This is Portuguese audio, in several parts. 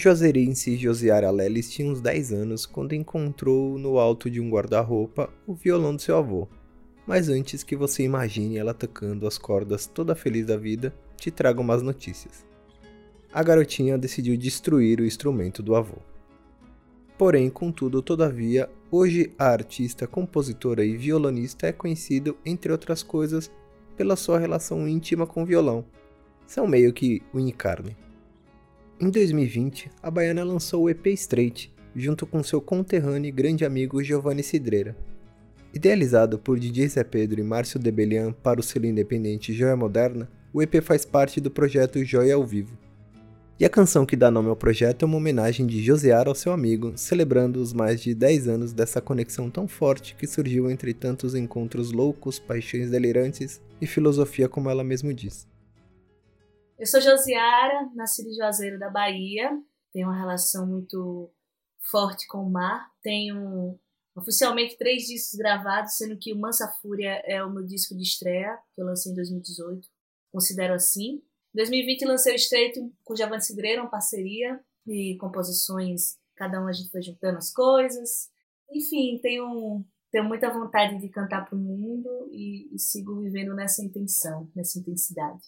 Juazeirense Josiara Leles tinha uns 10 anos quando encontrou no alto de um guarda-roupa o violão do seu avô. Mas antes que você imagine ela tocando as cordas toda feliz da vida, te trago umas notícias. A garotinha decidiu destruir o instrumento do avô. Porém, contudo, todavia, hoje a artista, compositora e violonista é conhecido, entre outras coisas, pela sua relação íntima com o violão. São meio que unicarne. Em 2020, a baiana lançou o EP Straight, junto com seu conterrâneo e grande amigo Giovanni Cidreira. Idealizado por DJ Zé Pedro e Márcio Debelian para o selo independente Joia Moderna, o EP faz parte do projeto Joia ao Vivo. E a canção que dá nome ao projeto é uma homenagem de Josear ao seu amigo, celebrando os mais de 10 anos dessa conexão tão forte que surgiu entre tantos encontros loucos, paixões delirantes e filosofia como ela mesmo diz. Eu sou Josiara, nasci em Juazeiro da Bahia, tenho uma relação muito forte com o mar. Tenho oficialmente três discos gravados, sendo que o Mansa Fúria é o meu disco de estreia, que eu lancei em 2018. Considero assim. Em 2020 lancei o Estreito com Giovanni Cidreira, uma parceria e composições, cada um a gente foi juntando as coisas. Enfim, tenho, tenho muita vontade de cantar para o mundo e, e sigo vivendo nessa intenção, nessa intensidade.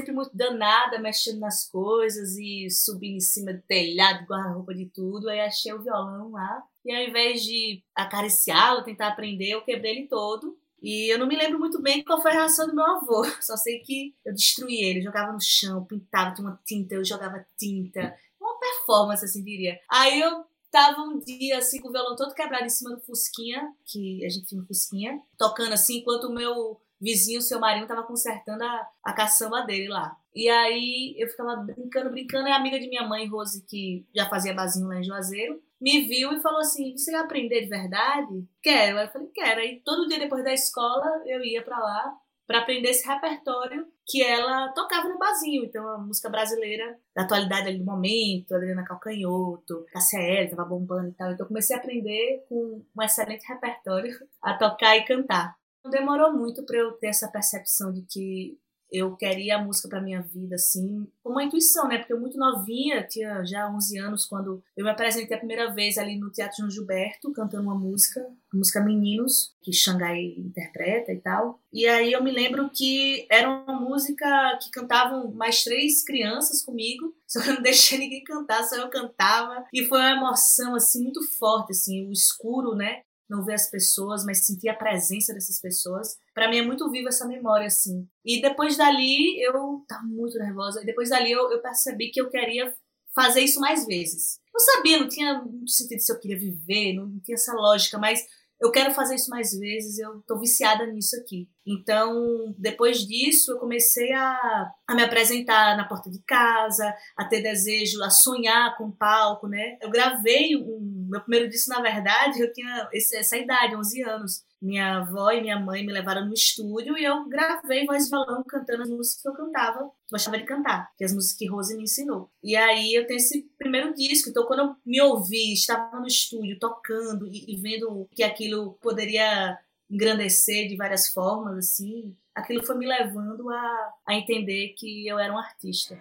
Sempre muito danada, mexendo nas coisas e subindo em cima do telhado, guarda-roupa de tudo. Aí achei o violão lá. E ao invés de acariciá-lo, tentar aprender, eu quebrei ele todo. E eu não me lembro muito bem qual foi a reação do meu avô. Só sei que eu destruí ele, jogava no chão, pintava, tinha uma tinta, eu jogava tinta. Uma performance, assim diria. Aí eu tava um dia assim com o violão todo quebrado em cima do Fusquinha, que a gente tinha um Fusquinha, tocando assim, enquanto o meu vizinho, seu marido, tava consertando a, a caçamba dele lá. E aí eu ficava brincando, brincando, e a amiga de minha mãe, Rose, que já fazia basinho lá em Juazeiro, me viu e falou assim: Você quer aprender de verdade? Quero. Aí eu falei: Quero. Aí todo dia depois da escola eu ia para lá para aprender esse repertório que ela tocava no barzinho. Então, a música brasileira da atualidade ali do momento, Adriana Calcanhoto, Cassia L, tava bombando e tal. Então, eu comecei a aprender com um excelente repertório a tocar e cantar. Não demorou muito para eu ter essa percepção de que eu queria a música para minha vida, assim, como uma intuição, né? Porque eu muito novinha, tinha já 11 anos, quando eu me apresentei a primeira vez ali no Teatro João Gilberto, cantando uma música, música Meninos, que Xangai interpreta e tal. E aí eu me lembro que era uma música que cantavam mais três crianças comigo, só que eu não deixei ninguém cantar, só eu cantava. E foi uma emoção, assim, muito forte, assim, o escuro, né? Não ver as pessoas, mas sentir a presença dessas pessoas. Para mim é muito viva essa memória, assim. E depois dali, eu tava muito nervosa. E depois dali eu, eu percebi que eu queria fazer isso mais vezes. Não sabia, não tinha muito sentido se eu queria viver, não, não tinha essa lógica, mas eu quero fazer isso mais vezes, eu tô viciada nisso aqui. Então, depois disso, eu comecei a, a me apresentar na porta de casa, a ter desejo, a sonhar com o palco, né? Eu gravei um, meu primeiro disco, na verdade, eu tinha essa idade, 11 anos minha avó e minha mãe me levaram no estúdio e eu gravei voz e violão cantando as músicas que eu cantava, gostava de cantar, que é as músicas que Rose me ensinou. E aí eu tenho esse primeiro disco, então quando eu me ouvi, estava no estúdio tocando e, e vendo que aquilo poderia engrandecer de várias formas, assim, aquilo foi me levando a, a entender que eu era um artista.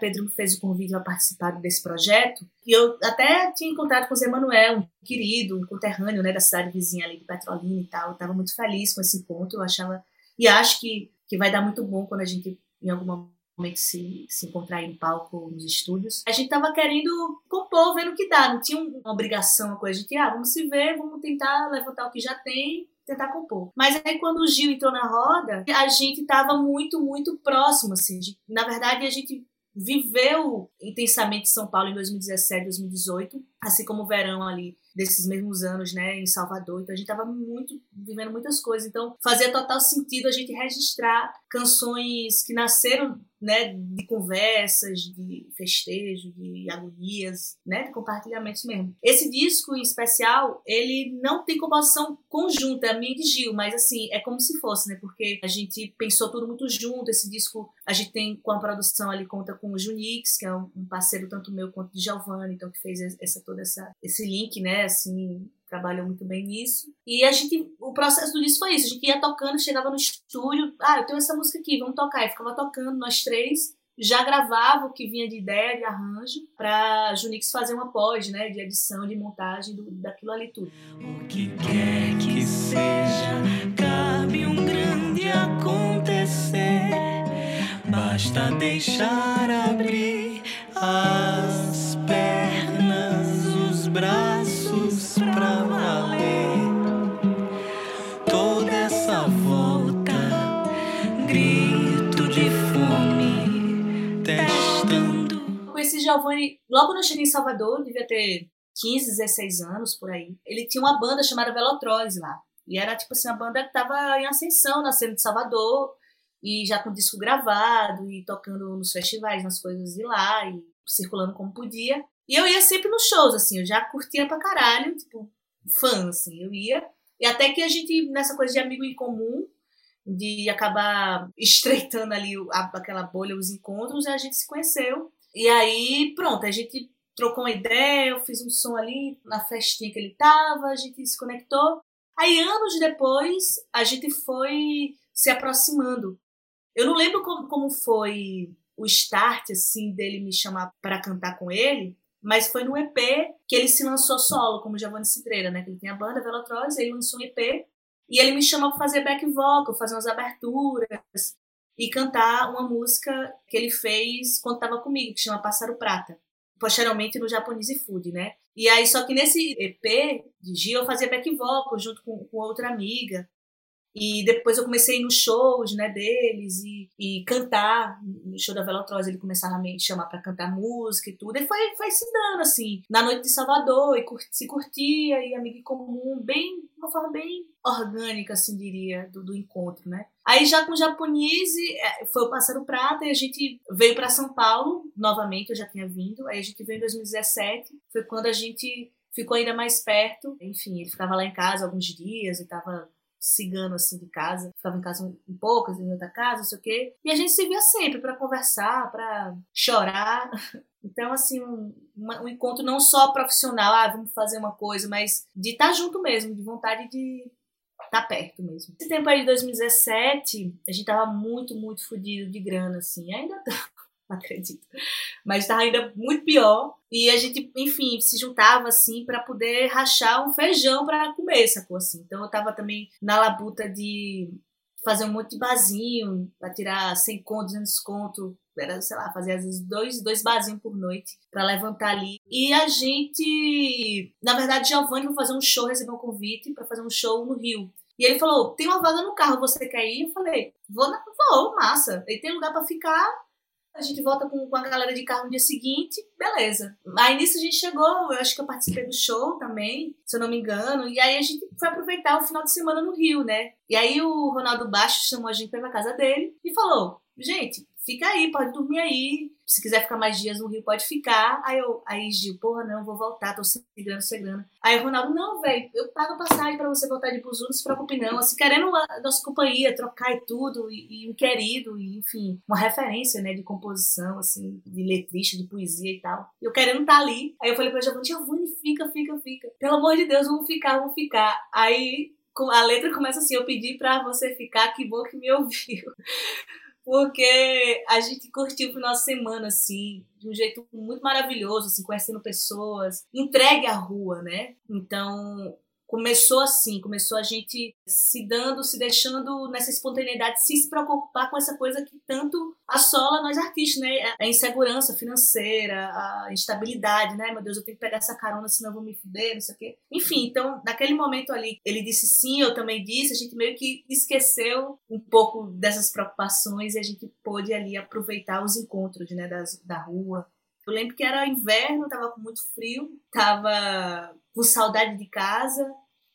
Pedro me fez o convite a participar desse projeto. E eu até tinha encontrado com o Zé Manuel, um querido, um conterrâneo né, da cidade vizinha ali de Petrolina e tal. Eu estava muito feliz com esse encontro. Eu achava. E acho que, que vai dar muito bom quando a gente, em algum momento, se, se encontrar em palco nos estúdios. A gente estava querendo compor, vendo o que dá. Não tinha uma obrigação, uma coisa. Gente, ah, vamos se ver, vamos tentar levantar o que já tem tentar compor. Mas aí quando o Gil entrou na roda, a gente estava muito, muito próximo, assim. De, na verdade, a gente viveu intensamente São Paulo em 2017, 2018, assim como o verão ali desses mesmos anos, né, em Salvador. Então a gente estava muito vivendo muitas coisas. Então fazia total sentido a gente registrar canções que nasceram né, de conversas, de festejo, de agonias, né, de compartilhamentos mesmo. Esse disco em especial, ele não tem composição conjunta, é minha e de Gil, mas assim, é como se fosse, né, porque a gente pensou tudo muito junto, esse disco a gente tem com a produção ali, conta com o Junix, que é um parceiro tanto meu quanto de Giovanni, então que fez essa, toda essa, esse link, né, assim, trabalhou muito bem nisso. E a gente, o processo do disco foi isso. A gente ia tocando, chegava no estúdio, ah, eu tenho essa música aqui, vamos tocar. E ficava tocando, nós três, já gravava o que vinha de ideia, de arranjo, para Junix fazer uma pós, né, de edição, de montagem do, daquilo ali tudo. O que quer que seja, cabe um grande acontecer. Basta deixar abrir as Giovanni logo quando eu cheguei em Salvador, devia ter 15, 16 anos por aí. Ele tinha uma banda chamada Velotroz lá. E era tipo assim, uma banda que tava em ascensão na cena de Salvador e já com disco gravado e tocando nos festivais, nas coisas de lá e circulando como podia. E eu ia sempre nos shows, assim, eu já curtia pra caralho, tipo, fã, assim, eu ia. E até que a gente, nessa coisa de amigo em comum, de acabar estreitando ali aquela bolha, os encontros, a gente se conheceu. E aí, pronto, a gente trocou uma ideia, eu fiz um som ali na festinha que ele tava, a gente se conectou. Aí, anos depois, a gente foi se aproximando. Eu não lembro como, como foi o start, assim, dele me chamar para cantar com ele, mas foi no EP que ele se lançou solo, como Giovanni Cidreira, né? Que ele tem a banda Velotroz, ele lançou um EP e ele me chamou para fazer back vocal, fazer umas aberturas e cantar uma música que ele fez quando estava comigo, que chama Pássaro Prata. Posteriormente no Japanese Food, né? E aí, só que nesse EP de Gil, eu fazia back vocal junto com, com outra amiga. E depois eu comecei nos shows né, deles e, e cantar. No show da Velotroz ele começava a me chamar para cantar música e tudo. E foi, foi se dando, assim, na noite de Salvador, e se curtia, e amigo comum, bem, de uma forma bem orgânica, assim, diria, do, do encontro, né? Aí já com o japonês é, foi o Pássaro Prata e a gente veio para São Paulo novamente, eu já tinha vindo. Aí a gente veio em 2017, foi quando a gente ficou ainda mais perto. Enfim, ele ficava lá em casa alguns dias e tava cigano assim de casa, ficava em casa um poucas, em outra casa, não sei o quê. E a gente se via sempre para conversar, para chorar. Então, assim, um, um, encontro não só profissional, ah, vamos fazer uma coisa, mas de estar tá junto mesmo, de vontade de estar tá perto mesmo. Esse tempo aí de 2017, a gente tava muito, muito fodido de grana, assim. Ainda tá, acredito. Mas estava ainda muito pior. E a gente, enfim, se juntava assim para poder rachar um feijão para comer, sacou assim. Então eu tava também na labuta de fazer um monte de barzinho para tirar 100 contos, 200 conto, era, sei lá, fazer às vezes dois, dois barzinhos por noite para levantar ali. E a gente, na verdade, Giovanni foi fazer um show, recebeu um convite para fazer um show no Rio. E ele falou: "Tem uma vaga no carro, você quer ir?" Eu falei: "Vou, na, vou, massa. Ele tem lugar para ficar, a gente volta com, com a galera de carro no dia seguinte, beleza. Aí nisso a gente chegou, eu acho que eu participei do show também, se eu não me engano, e aí a gente foi aproveitar o final de semana no Rio, né? E aí o Ronaldo Baixo chamou a gente pra casa dele e falou: gente, fica aí, pode dormir aí. Se quiser ficar mais dias no Rio, pode ficar. Aí eu, aí Gil, porra, não, vou voltar, tô sem grana, sem grana. Aí o Ronaldo, não, velho, eu pago passagem pra você voltar de Buzu, não se preocupe não. Assim, querendo a nossa companhia, trocar e tudo, e, e um querido, e, enfim, uma referência, né, de composição, assim, de letrista, de poesia e tal. Eu querendo estar tá ali. Aí eu falei pra Giovanni, Giovanni, fica, fica, fica. Pelo amor de Deus, vamos ficar, vamos ficar. Aí a letra começa assim, eu pedi pra você ficar, que bom que me ouviu. Porque a gente curtiu o final de semana, assim, de um jeito muito maravilhoso, assim, conhecendo pessoas, entregue à rua, né? Então, começou assim, começou a gente se dando, se deixando nessa espontaneidade, se preocupar com essa coisa que tanto assola nós artistas, né? A insegurança financeira, a instabilidade, né? Meu Deus, eu tenho que pegar essa carona, senão eu vou me fuder, não sei o quê. Enfim, então, naquele momento ali, ele disse sim, eu também disse, a gente meio que esqueceu um pouco dessas preocupações e a gente pôde ali aproveitar os encontros, né, das, da rua. Eu lembro que era inverno, tava com muito frio, tava com saudade de casa.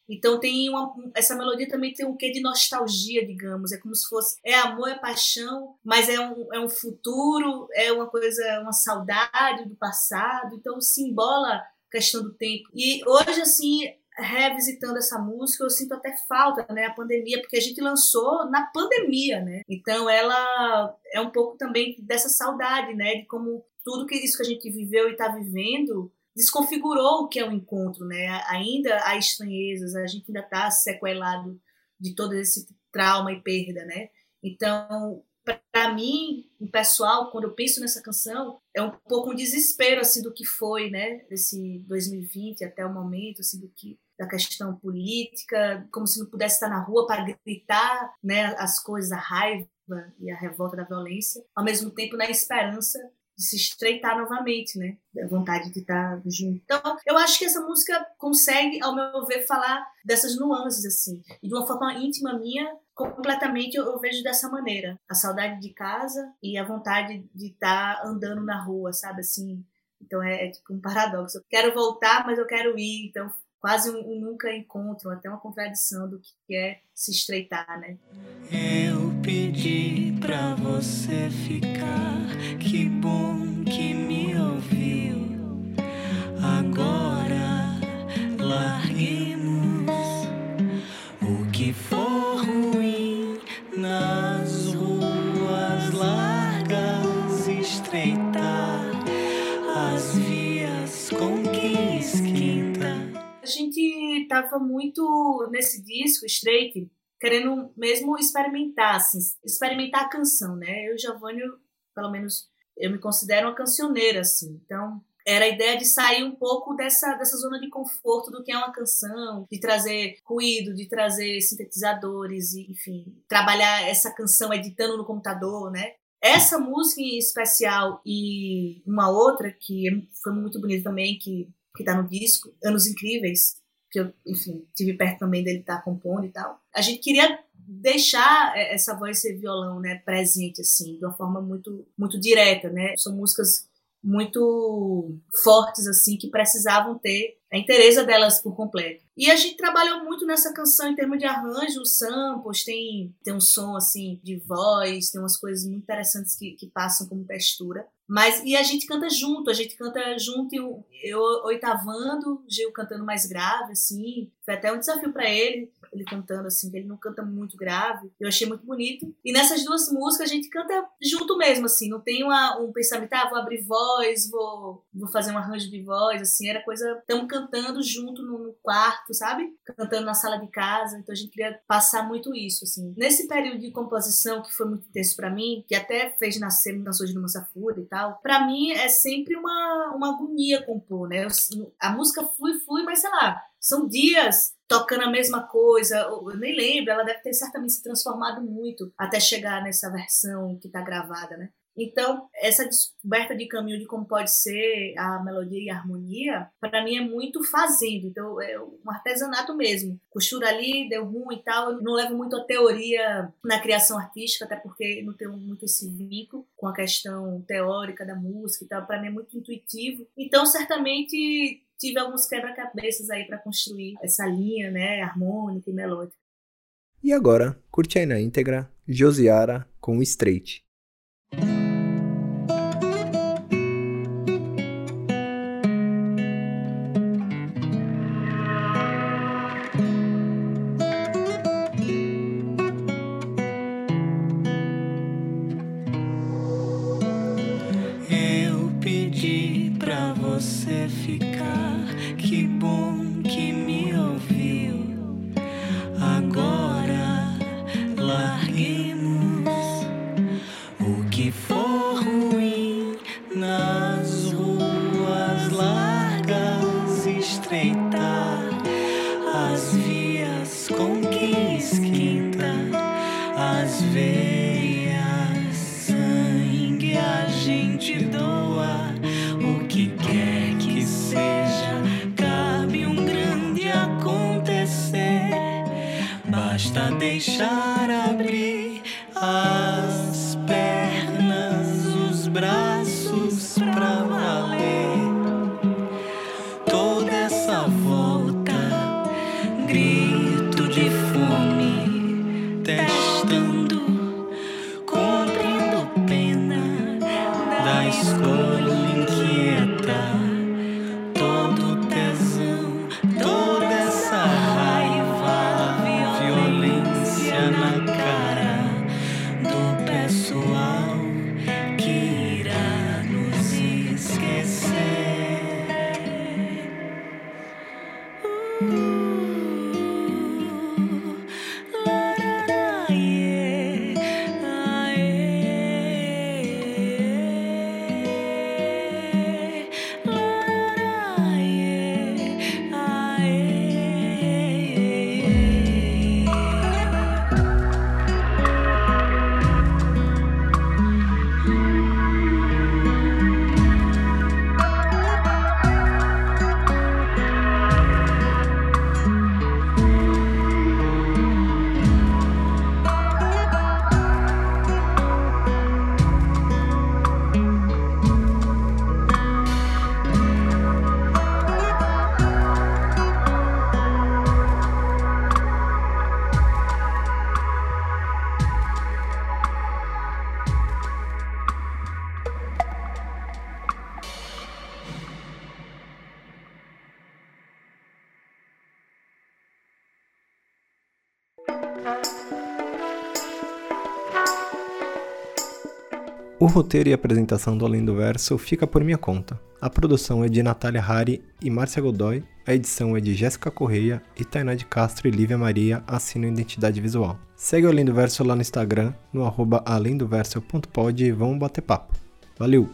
Então tem uma, essa melodia também tem um quê de nostalgia, digamos. É como se fosse é amor, é paixão, mas é um, é um futuro, é uma coisa, uma saudade do passado. Então simbola a questão do tempo. E hoje assim revisitando essa música, eu sinto até falta, né, a pandemia, porque a gente lançou na pandemia, né? Então ela é um pouco também dessa saudade, né, de como tudo que isso que a gente viveu e está vivendo desconfigurou o que é o encontro, né? Ainda há estranhezas, a gente ainda está sequelado de todo esse trauma e perda, né? Então, para mim, pessoal, quando eu penso nessa canção, é um pouco um desespero assim do que foi, né? Desse 2020 até o momento, assim do que da questão política, como se não pudesse estar na rua para gritar, né, as coisas, a raiva e a revolta da violência, ao mesmo tempo na esperança de se estreitar novamente, né? A vontade de estar junto. Então, eu acho que essa música consegue, ao meu ver, falar dessas nuances, assim. E de uma forma íntima minha, completamente eu, eu vejo dessa maneira. A saudade de casa e a vontade de estar andando na rua, sabe? Assim. Então, é, é tipo um paradoxo. Eu quero voltar, mas eu quero ir. Então, quase um, um, nunca encontro, até uma contradição do que é se estreitar, né? Eu pedi pra você ficar, que bom que me ouviu. Agora larguemos estava muito nesse disco, Straight, querendo mesmo experimentar, assim, experimentar a canção, né? Eu e Giovanni, pelo menos, eu me considero uma cancioneira, assim. Então, era a ideia de sair um pouco dessa, dessa zona de conforto do que é uma canção, de trazer ruído, de trazer sintetizadores, e, enfim, trabalhar essa canção editando no computador, né? Essa música em especial e uma outra que foi muito bonita também, que que está no disco, Anos Incríveis, que eu, enfim, tive perto também dele estar tá compondo e tal. A gente queria deixar é, essa voz ser violão, né, presente assim, de uma forma muito muito direta, né? São músicas muito fortes assim que precisavam ter a interesse delas por completo. E a gente trabalhou muito nessa canção em termos de arranjo, samples, tem tem um som assim de voz, tem umas coisas muito interessantes que, que passam como textura. Mas e a gente canta junto, a gente canta junto, eu, eu oitavando, Gil cantando mais grave, assim. Foi até um desafio para ele, ele cantando assim, que ele não canta muito grave. Eu achei muito bonito. E nessas duas músicas a gente canta junto mesmo, assim, não tem uma, um pensamento, ah, vou abrir voz, vou, vou fazer um arranjo de voz, assim, era coisa, estamos cantando junto no, no, quarto, sabe? Cantando na sala de casa, então a gente queria passar muito isso, assim. Nesse período de composição que foi muito intenso para mim, que até fez nascer Canções de Mansafura e tal. Para mim é sempre uma, uma agonia compor, né? Eu, a música flui, flui, mas sei lá, são dias tocando a mesma coisa, eu nem lembro, ela deve ter certamente se transformado muito até chegar nessa versão que está gravada, né? Então, essa descoberta de caminho de como pode ser a melodia e a harmonia, para mim é muito fazendo. Então, é um artesanato mesmo. Costura ali, deu ruim e tal. Eu não levo muito a teoria na criação artística, até porque não tenho muito esse vínculo com a questão teórica da música e tal. Para mim é muito intuitivo. Então, certamente tive alguns quebra-cabeças aí para construir essa linha, né, harmônica e melódica. E agora, curte aí na íntegra Josiara com o Straight. O roteiro e apresentação do Além do Verso fica por minha conta. A produção é de Natália Hari e Márcia Godoy, a edição é de Jéssica Correia e Tainá de Castro e Lívia Maria assinam identidade visual. Segue o Além do Verso lá no Instagram, no arroba alemdoverso.pod e vamos bater papo. Valeu!